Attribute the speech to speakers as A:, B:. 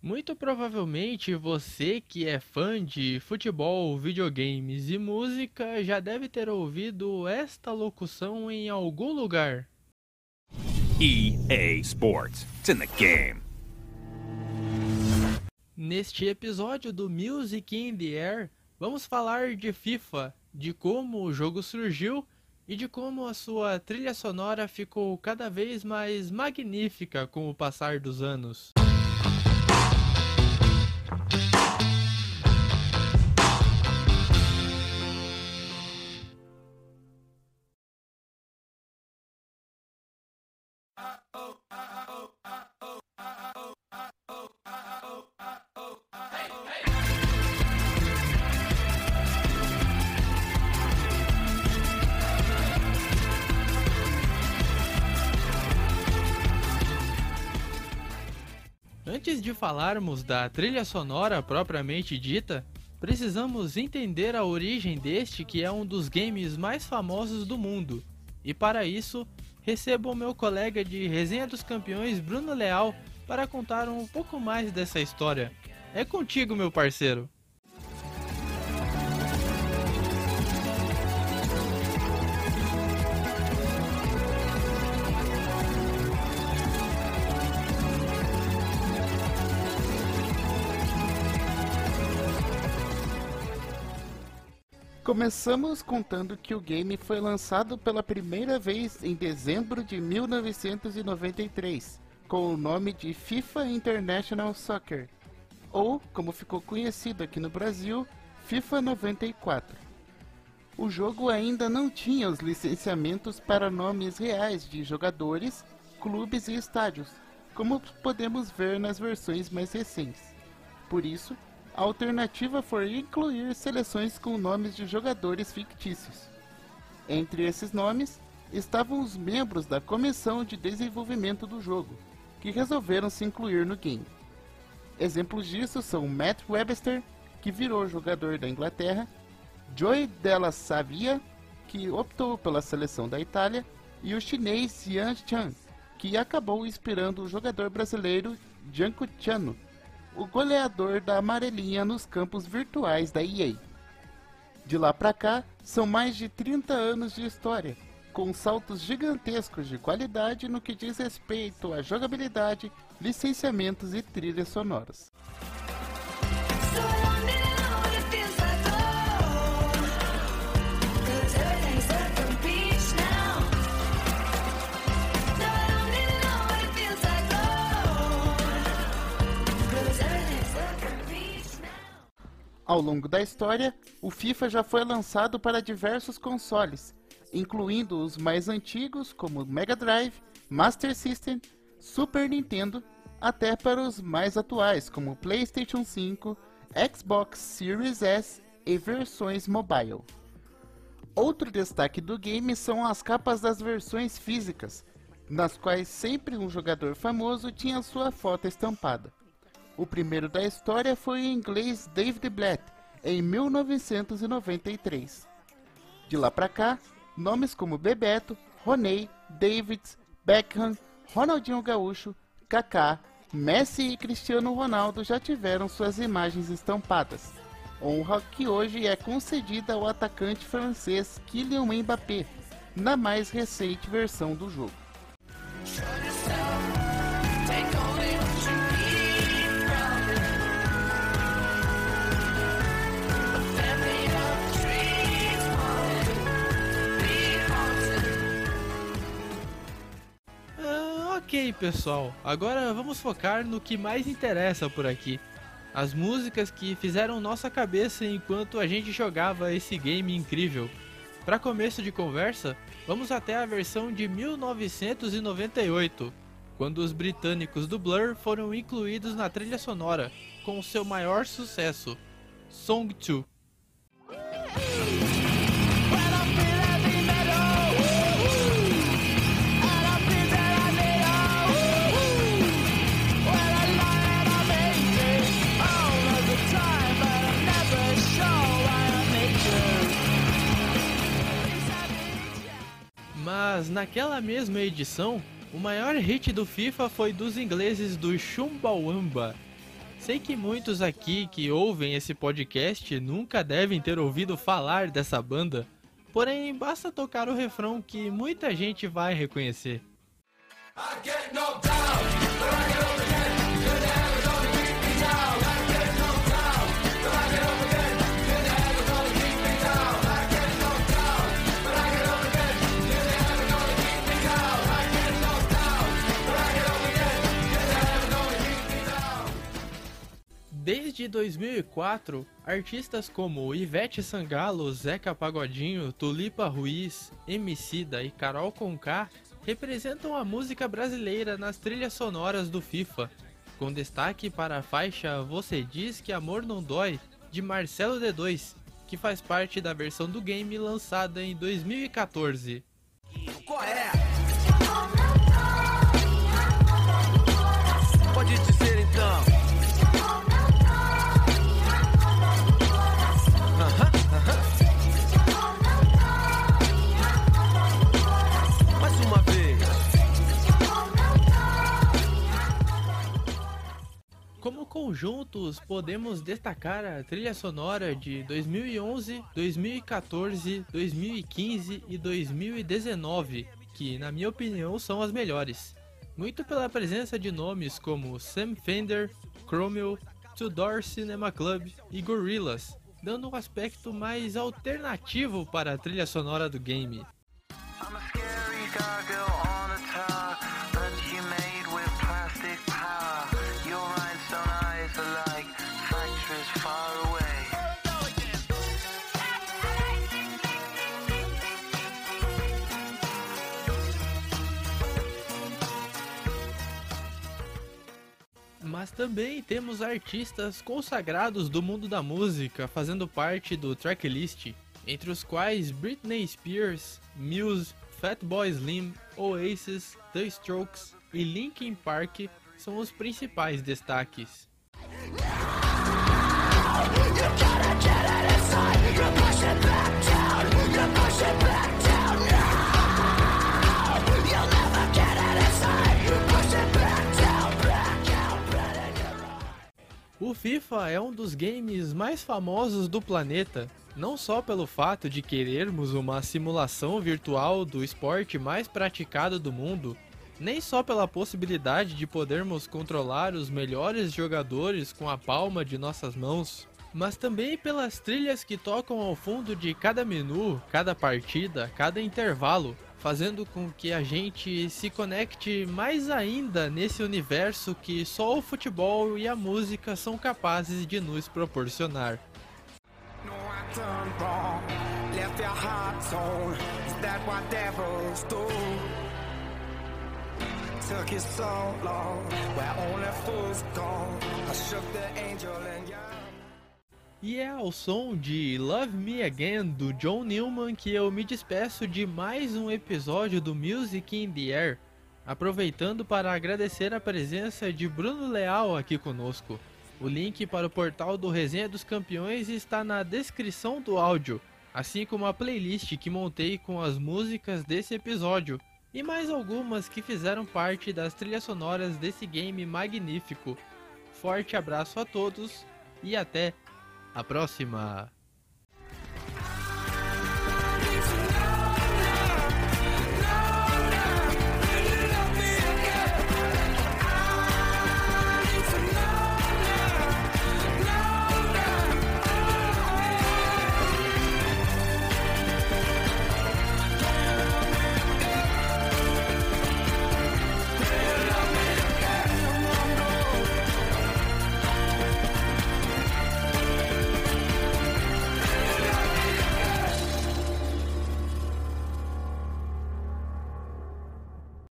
A: Muito provavelmente você que é fã de futebol, videogames e música já deve ter ouvido esta locução em algum lugar.
B: EA Sports. It's in the game.
A: Neste episódio do Music in the Air, vamos falar de FIFA, de como o jogo surgiu e de como a sua trilha sonora ficou cada vez mais magnífica com o passar dos anos. Oh. Antes de falarmos da trilha sonora propriamente dita, precisamos entender a origem deste que é um dos games mais famosos do mundo. E para isso, recebo o meu colega de Resenha dos Campeões, Bruno Leal, para contar um pouco mais dessa história. É contigo, meu parceiro.
C: Começamos contando que o game foi lançado pela primeira vez em dezembro de 1993, com o nome de FIFA International Soccer, ou, como ficou conhecido aqui no Brasil, FIFA 94. O jogo ainda não tinha os licenciamentos para nomes reais de jogadores, clubes e estádios, como podemos ver nas versões mais recentes. Por isso, a alternativa foi incluir seleções com nomes de jogadores fictícios. Entre esses nomes estavam os membros da comissão de desenvolvimento do jogo, que resolveram se incluir no game. Exemplos disso são Matt Webster, que virou jogador da Inglaterra, Joey Della Savia, que optou pela seleção da Itália, e o chinês Yan Chan, que acabou inspirando o jogador brasileiro Janko Chano o goleador da amarelinha nos campos virtuais da EA. De lá para cá, são mais de 30 anos de história, com saltos gigantescos de qualidade no que diz respeito à jogabilidade, licenciamentos e trilhas sonoras. Ao longo da história, o FIFA já foi lançado para diversos consoles, incluindo os mais antigos como Mega Drive, Master System, Super Nintendo, até para os mais atuais como PlayStation 5, Xbox Series S e versões mobile. Outro destaque do game são as capas das versões físicas, nas quais sempre um jogador famoso tinha sua foto estampada. O primeiro da história foi o inglês David Blatt, em 1993. De lá para cá, nomes como Bebeto, Roney, Davids, Beckham, Ronaldinho Gaúcho, Kaká, Messi e Cristiano Ronaldo já tiveram suas imagens estampadas. Honra que hoje é concedida ao atacante francês Kylian Mbappé, na mais recente versão do jogo.
A: Ok, pessoal, agora vamos focar no que mais interessa por aqui. As músicas que fizeram nossa cabeça enquanto a gente jogava esse game incrível. Para começo de conversa, vamos até a versão de 1998, quando os britânicos do Blur foram incluídos na trilha sonora com seu maior sucesso, Song 2. Naquela mesma edição, o maior hit do FIFA foi dos ingleses do Chumbawamba. Sei que muitos aqui que ouvem esse podcast nunca devem ter ouvido falar dessa banda, porém basta tocar o refrão que muita gente vai reconhecer. Desde 2004, artistas como Ivete Sangalo, Zeca Pagodinho, Tulipa Ruiz, Emicida e Carol Conká representam a música brasileira nas trilhas sonoras do FIFA, com destaque para a faixa Você Diz Que Amor Não Dói, de Marcelo D2, que faz parte da versão do game lançada em 2014. Conjuntos, podemos destacar a trilha sonora de 2011, 2014, 2015 e 2019, que, na minha opinião, são as melhores. Muito pela presença de nomes como Sam Fender, Chromeo, Tudor Cinema Club e Gorillaz, dando um aspecto mais alternativo para a trilha sonora do game. Mas também temos artistas consagrados do mundo da música fazendo parte do tracklist, entre os quais Britney Spears, Muse, Fatboy Slim, Oasis, The Strokes e Linkin Park são os principais destaques. O FIFA é um dos games mais famosos do planeta, não só pelo fato de querermos uma simulação virtual do esporte mais praticado do mundo, nem só pela possibilidade de podermos controlar os melhores jogadores com a palma de nossas mãos, mas também pelas trilhas que tocam ao fundo de cada menu, cada partida, cada intervalo, fazendo com que a gente se conecte mais ainda nesse universo que só o futebol e a música são capazes de nos proporcionar. Took you so long, where only fools go. I shook the angel and yeah. E é ao som de Love Me Again do John Newman que eu me despeço de mais um episódio do Music in the Air, aproveitando para agradecer a presença de Bruno Leal aqui conosco. O link para o portal do Resenha dos Campeões está na descrição do áudio, assim como a playlist que montei com as músicas desse episódio e mais algumas que fizeram parte das trilhas sonoras desse game magnífico. Forte abraço a todos e até a próxima!